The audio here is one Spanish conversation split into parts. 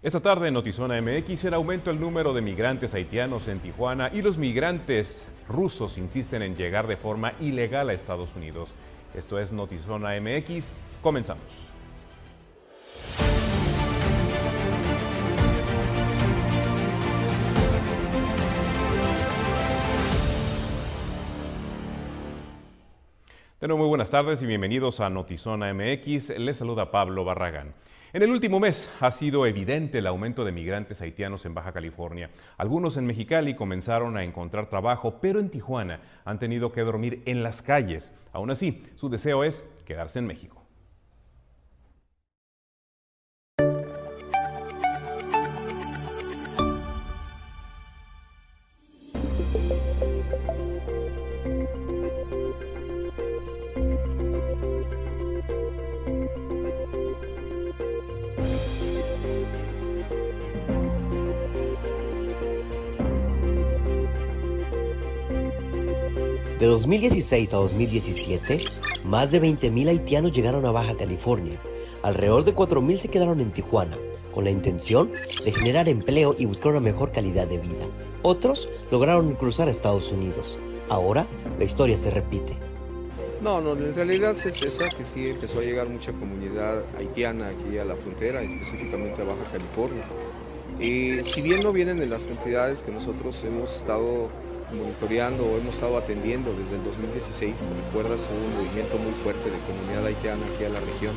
Esta tarde en Notizona MX el aumento el número de migrantes haitianos en Tijuana y los migrantes rusos insisten en llegar de forma ilegal a Estados Unidos. Esto es Notizona MX. Comenzamos. De nuevo, muy buenas tardes y bienvenidos a Notizona MX. Les saluda Pablo Barragán. En el último mes ha sido evidente el aumento de migrantes haitianos en Baja California. Algunos en Mexicali comenzaron a encontrar trabajo, pero en Tijuana han tenido que dormir en las calles. Aún así, su deseo es quedarse en México. De 2016 a 2017, más de 20.000 haitianos llegaron a Baja California. Alrededor de 4.000 se quedaron en Tijuana, con la intención de generar empleo y buscar una mejor calidad de vida. Otros lograron cruzar a Estados Unidos. Ahora, la historia se repite. No, no, en realidad es esa que sí empezó a llegar mucha comunidad haitiana aquí a la frontera, específicamente a Baja California. Y si bien no vienen en las cantidades que nosotros hemos estado monitoreando hemos estado atendiendo desde el 2016, te recuerdas, hubo un movimiento muy fuerte de comunidad haitiana aquí a la región,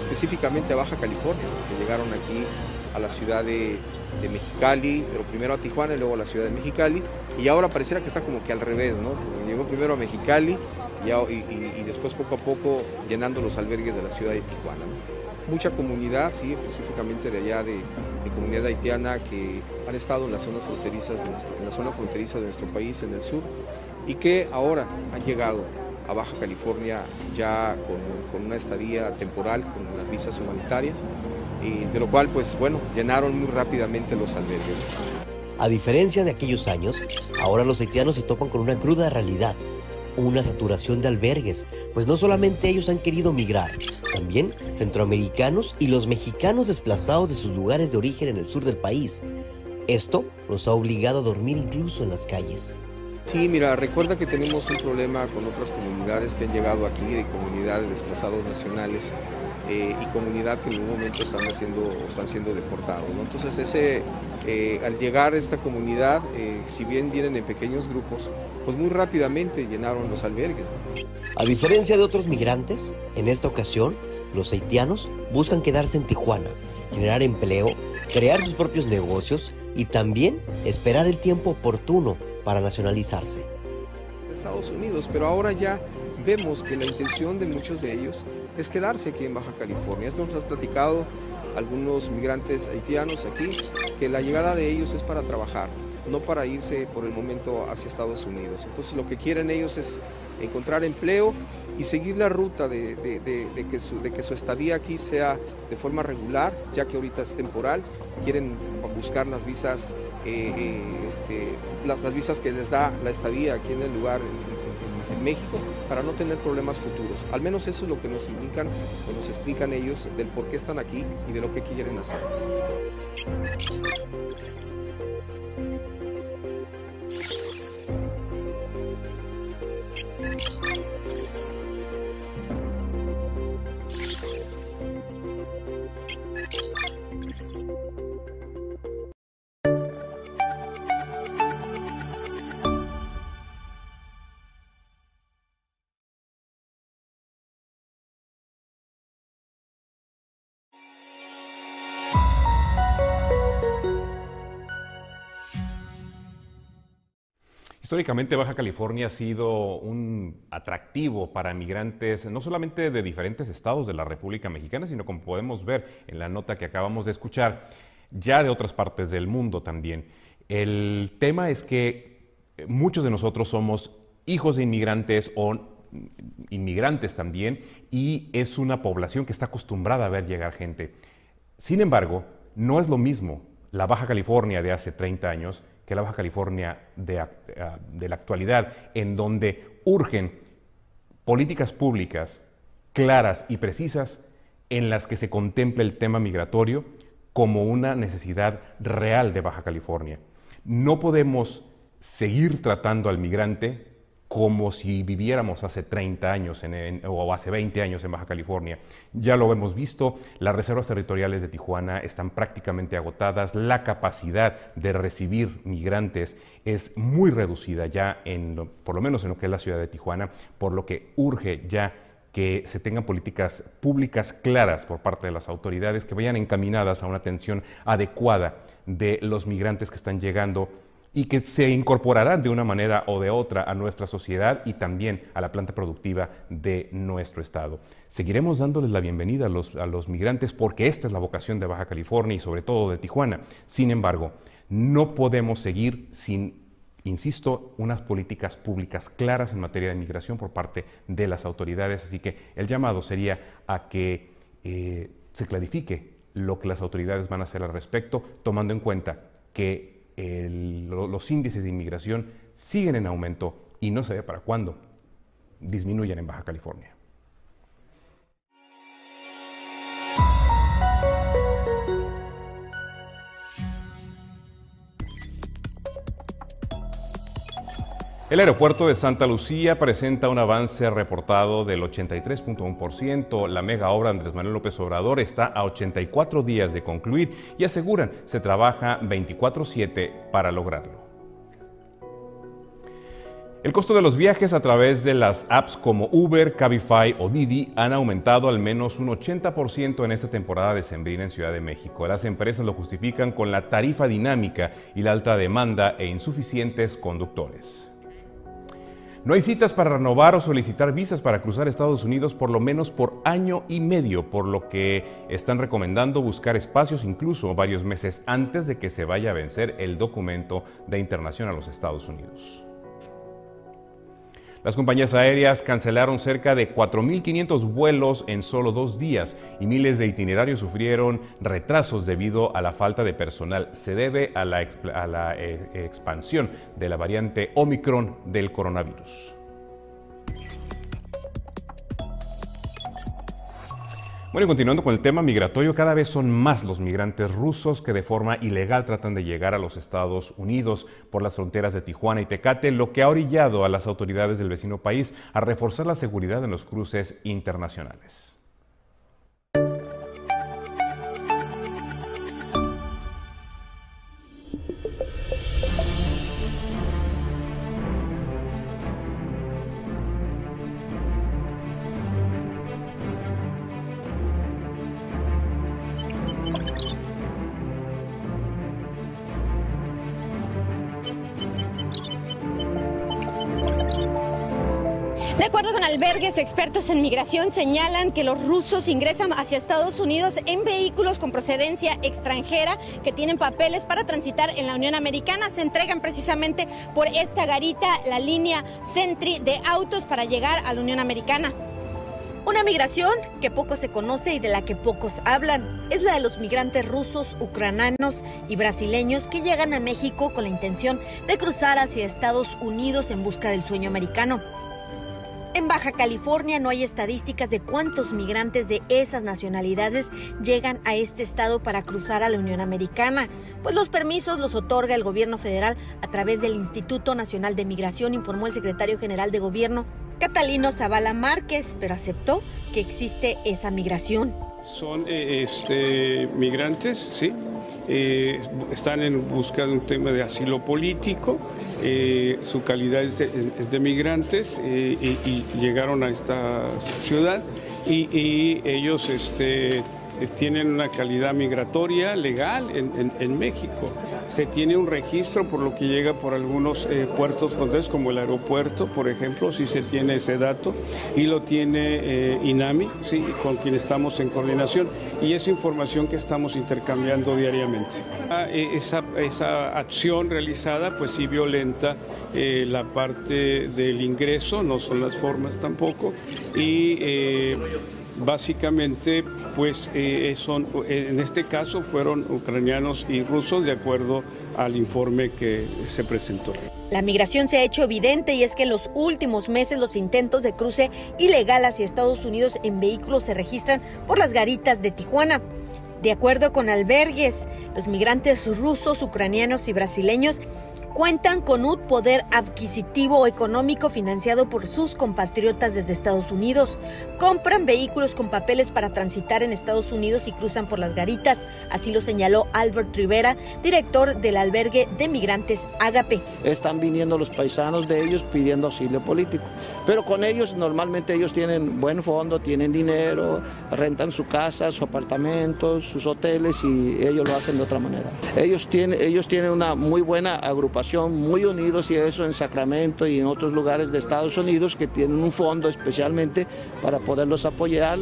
específicamente a Baja California, que llegaron aquí a la ciudad de, Mexicali, pero primero a Tijuana y luego a la ciudad de Mexicali, y ahora pareciera que está como que al revés, ¿no? Llegó primero a Mexicali y, después poco a poco llenando los albergues de la ciudad de Tijuana. Mucha comunidad, sí, específicamente de allá de, comunidad haitiana que han estado en las zonas fronterizas de nuestro, en la zona fronteriza de nuestro país, en el sur, y que ahora han llegado a Baja California ya con, una estadía temporal, con las visas humanitarias, y de lo cual, pues bueno, llenaron muy rápidamente los albergues. A diferencia de aquellos años, ahora los haitianos se topan con una cruda realidad una saturación de albergues, pues no solamente ellos han querido migrar, también centroamericanos y los mexicanos desplazados de sus lugares de origen en el sur del país. Esto los ha obligado a dormir incluso en las calles. Sí, mira, recuerda que tenemos un problema con otras comunidades que han llegado aquí, de comunidades de desplazados nacionales eh, y comunidad que en un momento están, haciendo, están siendo deportados. Entonces, ese, eh, al llegar a esta comunidad, eh, si bien vienen en pequeños grupos, pues muy rápidamente llenaron los albergues. A diferencia de otros migrantes, en esta ocasión, los haitianos buscan quedarse en Tijuana, generar empleo, crear sus propios negocios y también esperar el tiempo oportuno para nacionalizarse. Estados Unidos, pero ahora ya vemos que la intención de muchos de ellos es quedarse aquí en Baja California. Nos has platicado algunos migrantes haitianos aquí que la llegada de ellos es para trabajar, no para irse por el momento hacia Estados Unidos. Entonces lo que quieren ellos es encontrar empleo y seguir la ruta de, que, su, estadía aquí sea de forma regular, ya que ahorita es temporal, quieren buscar las visas, eh, eh, este, las, visas que les da la estadía aquí en el lugar en México para no tener problemas futuros. Al menos eso es lo que nos indican o nos explican ellos del por qué están aquí y de lo que quieren hacer. Históricamente Baja California ha sido un atractivo para migrantes, no solamente de diferentes estados de la República Mexicana, sino como podemos ver en la nota que acabamos de escuchar, ya de otras partes del mundo también. El tema es que muchos de nosotros somos hijos de inmigrantes o inmigrantes también, y es una población que está acostumbrada a ver llegar gente. Sin embargo, no es lo mismo la Baja California de hace 30 años que la Baja California de, la actualidad, en donde urgen políticas públicas claras y precisas en las que se contemple el tema migratorio como una necesidad real de Baja California. No podemos seguir tratando al migrante como si viviéramos hace 30 años o hace 20 años en Baja California. Ya lo hemos visto, las reservas territoriales de Tijuana están prácticamente agotadas, la capacidad de recibir migrantes es muy reducida ya, en por lo menos en lo que es la ciudad de Tijuana, por lo que urge ya que se tengan políticas públicas claras por parte de las autoridades que vayan encaminadas a una atención adecuada de los migrantes que están llegando y que se incorporarán de una manera o de otra a nuestra sociedad y también a la planta productiva de nuestro estado. Seguiremos dándoles la bienvenida a los, a los migrantes porque esta es la vocación de Baja California y sobre todo de Tijuana. Sin embargo, no podemos seguir sin insisto, unas políticas públicas claras en materia de migración por parte de las autoridades. Así que el llamado sería a que eh, se clarifique lo que las autoridades van a hacer al respecto, tomando en cuenta que los índices de inmigración siguen en aumento y no se ve para cuándo disminuyan en Baja California. El aeropuerto de Santa Lucía presenta un avance reportado del 83.1%. La mega obra Andrés Manuel López Obrador está a 84 días de concluir y aseguran se trabaja 24/7 para lograrlo. El costo de los viajes a través de las apps como Uber, Cabify o Didi han aumentado al menos un 80% en esta temporada de sembrina en Ciudad de México. Las empresas lo justifican con la tarifa dinámica y la alta demanda e insuficientes conductores. No hay citas para renovar o solicitar visas para cruzar Estados Unidos por lo menos por año y medio, por lo que están recomendando buscar espacios incluso varios meses antes de que se vaya a vencer el documento de internación a los Estados Unidos. Las compañías aéreas cancelaron cerca de 4.500 vuelos en solo dos días y miles de itinerarios sufrieron retrasos debido a la falta de personal. Se debe a la, eh, expansión de la variante Omicron del coronavirus. Bueno, y continuando con el tema migratorio, cada vez son más los migrantes rusos que de forma ilegal tratan de llegar a los Estados Unidos por las fronteras de Tijuana y Tecate, lo que ha orillado a las autoridades del vecino país a reforzar la seguridad en los cruces internacionales. Albergues expertos en migración señalan que los rusos ingresan hacia Estados Unidos en vehículos con procedencia extranjera que tienen papeles para transitar en la Unión Americana. Se entregan precisamente por esta garita, la línea Sentry de autos para llegar a la Unión Americana. Una migración que poco se conoce y de la que pocos hablan es la de los migrantes rusos, ucranianos y brasileños que llegan a México con la intención de cruzar hacia Estados Unidos en busca del sueño americano. En Baja California no hay estadísticas de cuántos migrantes de esas nacionalidades llegan a este estado para cruzar a la Unión Americana, pues los permisos los otorga el gobierno federal a través del Instituto Nacional de Migración, informó el secretario general de gobierno Catalino Zavala Márquez, pero aceptó que existe esa migración. Son eh, este, migrantes, sí, eh, están en busca de un tema de asilo político, eh, su calidad es de, migrantes eh, y, llegaron a esta ciudad. Y, y ellos este, tienen una calidad migratoria legal en, México. Se tiene un registro por lo que llega por algunos eh, puertos fronterizos, como el aeropuerto, por ejemplo, si se tiene ese dato, y lo tiene eh, INAMI, ¿sí? con quien estamos en coordinación, y es información que estamos intercambiando diariamente. Ah, esa, esa acción realizada, pues sí violenta la parte del ingreso, no son las formas tampoco, y básicamente pues eh, son, en este caso fueron ucranianos y rusos de acuerdo al informe que se presentó. La migración se ha hecho evidente y es que en los últimos meses los intentos de cruce ilegal hacia Estados Unidos en vehículos se registran por las garitas de Tijuana. De acuerdo con albergues, los migrantes rusos, ucranianos y brasileños cuentan con un poder adquisitivo económico financiado por sus compatriotas desde Estados Unidos. Compran vehículos con papeles para transitar en Estados Unidos y cruzan por las garitas. Así lo señaló Albert Rivera, director del albergue de migrantes Agape. Están viniendo los paisanos de ellos pidiendo auxilio político. Pero con ellos normalmente ellos tienen buen fondo, tienen dinero, rentan su casa, su apartamento, sus hoteles y ellos lo hacen de otra manera. Ellos tienen, ellos tienen una muy buena agrupación muy unidos y eso en Sacramento y en otros lugares de Estados Unidos que tienen un fondo especialmente para poderlos apoyar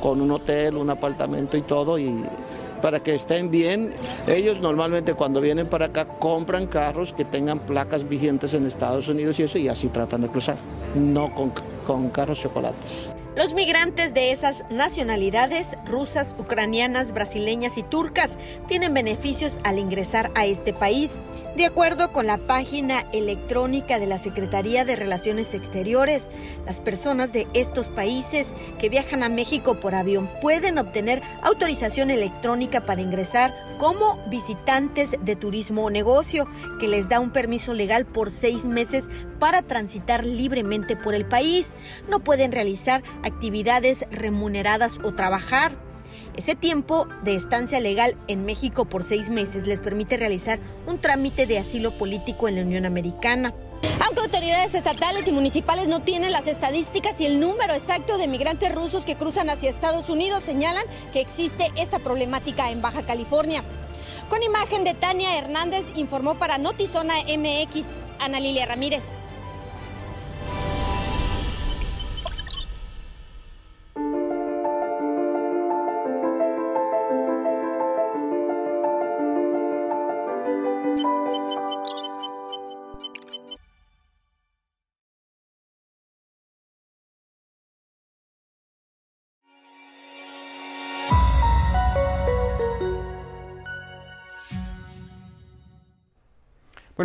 con un hotel, un apartamento y todo y para que estén bien. Ellos normalmente cuando vienen para acá compran carros que tengan placas vigentes en Estados Unidos y eso y así tratan de cruzar, no con, con carros chocolates. Los migrantes de esas nacionalidades, rusas, ucranianas, brasileñas y turcas, tienen beneficios al ingresar a este país. De acuerdo con la página electrónica de la Secretaría de Relaciones Exteriores, las personas de estos países que viajan a México por avión pueden obtener autorización electrónica para ingresar como visitantes de turismo o negocio, que les da un permiso legal por seis meses para transitar libremente por el país. No pueden realizar actividades remuneradas o trabajar. Ese tiempo de estancia legal en México por seis meses les permite realizar un trámite de asilo político en la Unión Americana. Aunque autoridades estatales y municipales no tienen las estadísticas y el número exacto de migrantes rusos que cruzan hacia Estados Unidos, señalan que existe esta problemática en Baja California. Con imagen de Tania Hernández, informó para Notizona MX Ana Lilia Ramírez.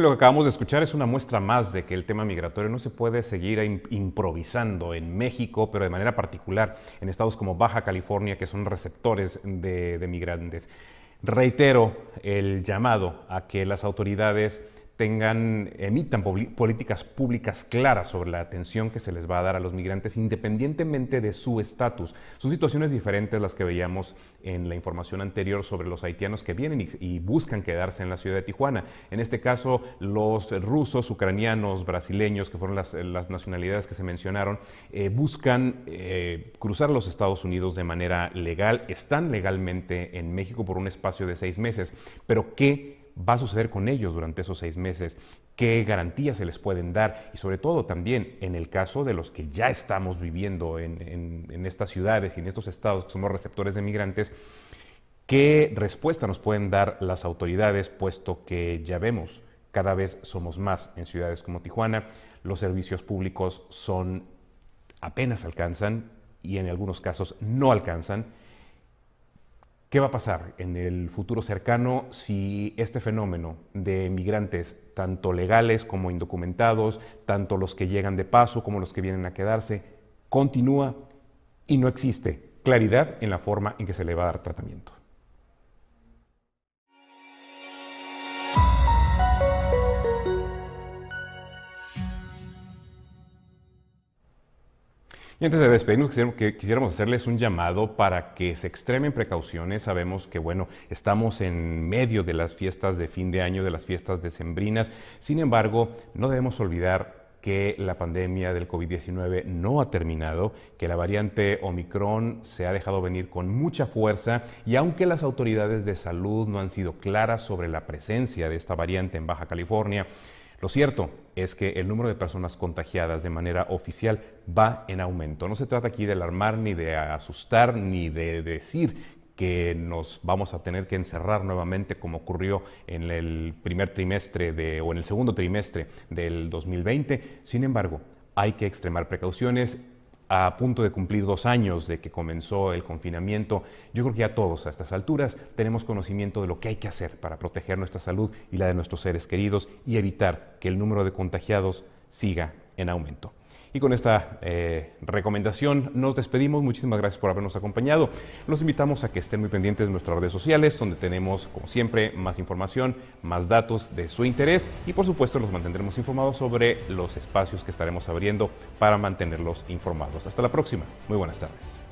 Lo que acabamos de escuchar es una muestra más de que el tema migratorio no se puede seguir improvisando en México, pero de manera particular en estados como Baja California, que son receptores de, de migrantes. Reitero el llamado a que las autoridades tengan, emitan políticas públicas claras sobre la atención que se les va a dar a los migrantes independientemente de su estatus. Son situaciones diferentes las que veíamos en la información anterior sobre los haitianos que vienen y, buscan quedarse en la ciudad de Tijuana. En este caso, los rusos, ucranianos, brasileños, que fueron las, nacionalidades que se mencionaron, eh, buscan eh, cruzar los Estados Unidos de manera legal, están legalmente en México por un espacio de seis meses, pero ¿qué va a suceder con ellos durante esos seis meses, qué garantías se les pueden dar y sobre todo también en el caso de los que ya estamos viviendo en, estas ciudades y en estos estados que somos receptores de migrantes, qué respuesta nos pueden dar las autoridades puesto que ya vemos cada vez somos más en ciudades como Tijuana, los servicios públicos son apenas alcanzan y en algunos casos no alcanzan ¿Qué va a pasar en el futuro cercano si este fenómeno de migrantes, tanto legales como indocumentados, tanto los que llegan de paso como los que vienen a quedarse, continúa y no existe claridad en la forma en que se le va a dar tratamiento? Y antes de despedirnos, quisiéramos hacerles un llamado para que se extremen precauciones. Sabemos que, bueno, estamos en medio de las fiestas de fin de año, de las fiestas decembrinas. Sin embargo, no debemos olvidar que la pandemia del COVID-19 no ha terminado, que la variante Omicron se ha dejado venir con mucha fuerza y aunque las autoridades de salud no han sido claras sobre la presencia de esta variante en Baja California, lo cierto es que el número de personas contagiadas de manera oficial va en aumento. No se trata aquí de alarmar, ni de asustar, ni de decir que nos vamos a tener que encerrar nuevamente como ocurrió en el primer trimestre de, o en el segundo trimestre del 2020. Sin embargo, hay que extremar precauciones a punto de cumplir dos años de que comenzó el confinamiento, yo creo que ya todos a estas alturas tenemos conocimiento de lo que hay que hacer para proteger nuestra salud y la de nuestros seres queridos y evitar que el número de contagiados siga en aumento. Y con esta eh, recomendación nos despedimos. Muchísimas gracias por habernos acompañado. Los invitamos a que estén muy pendientes de nuestras redes sociales, donde tenemos, como siempre, más información, más datos de su interés y, por supuesto, los mantendremos informados sobre los espacios que estaremos abriendo para mantenerlos informados. Hasta la próxima. Muy buenas tardes.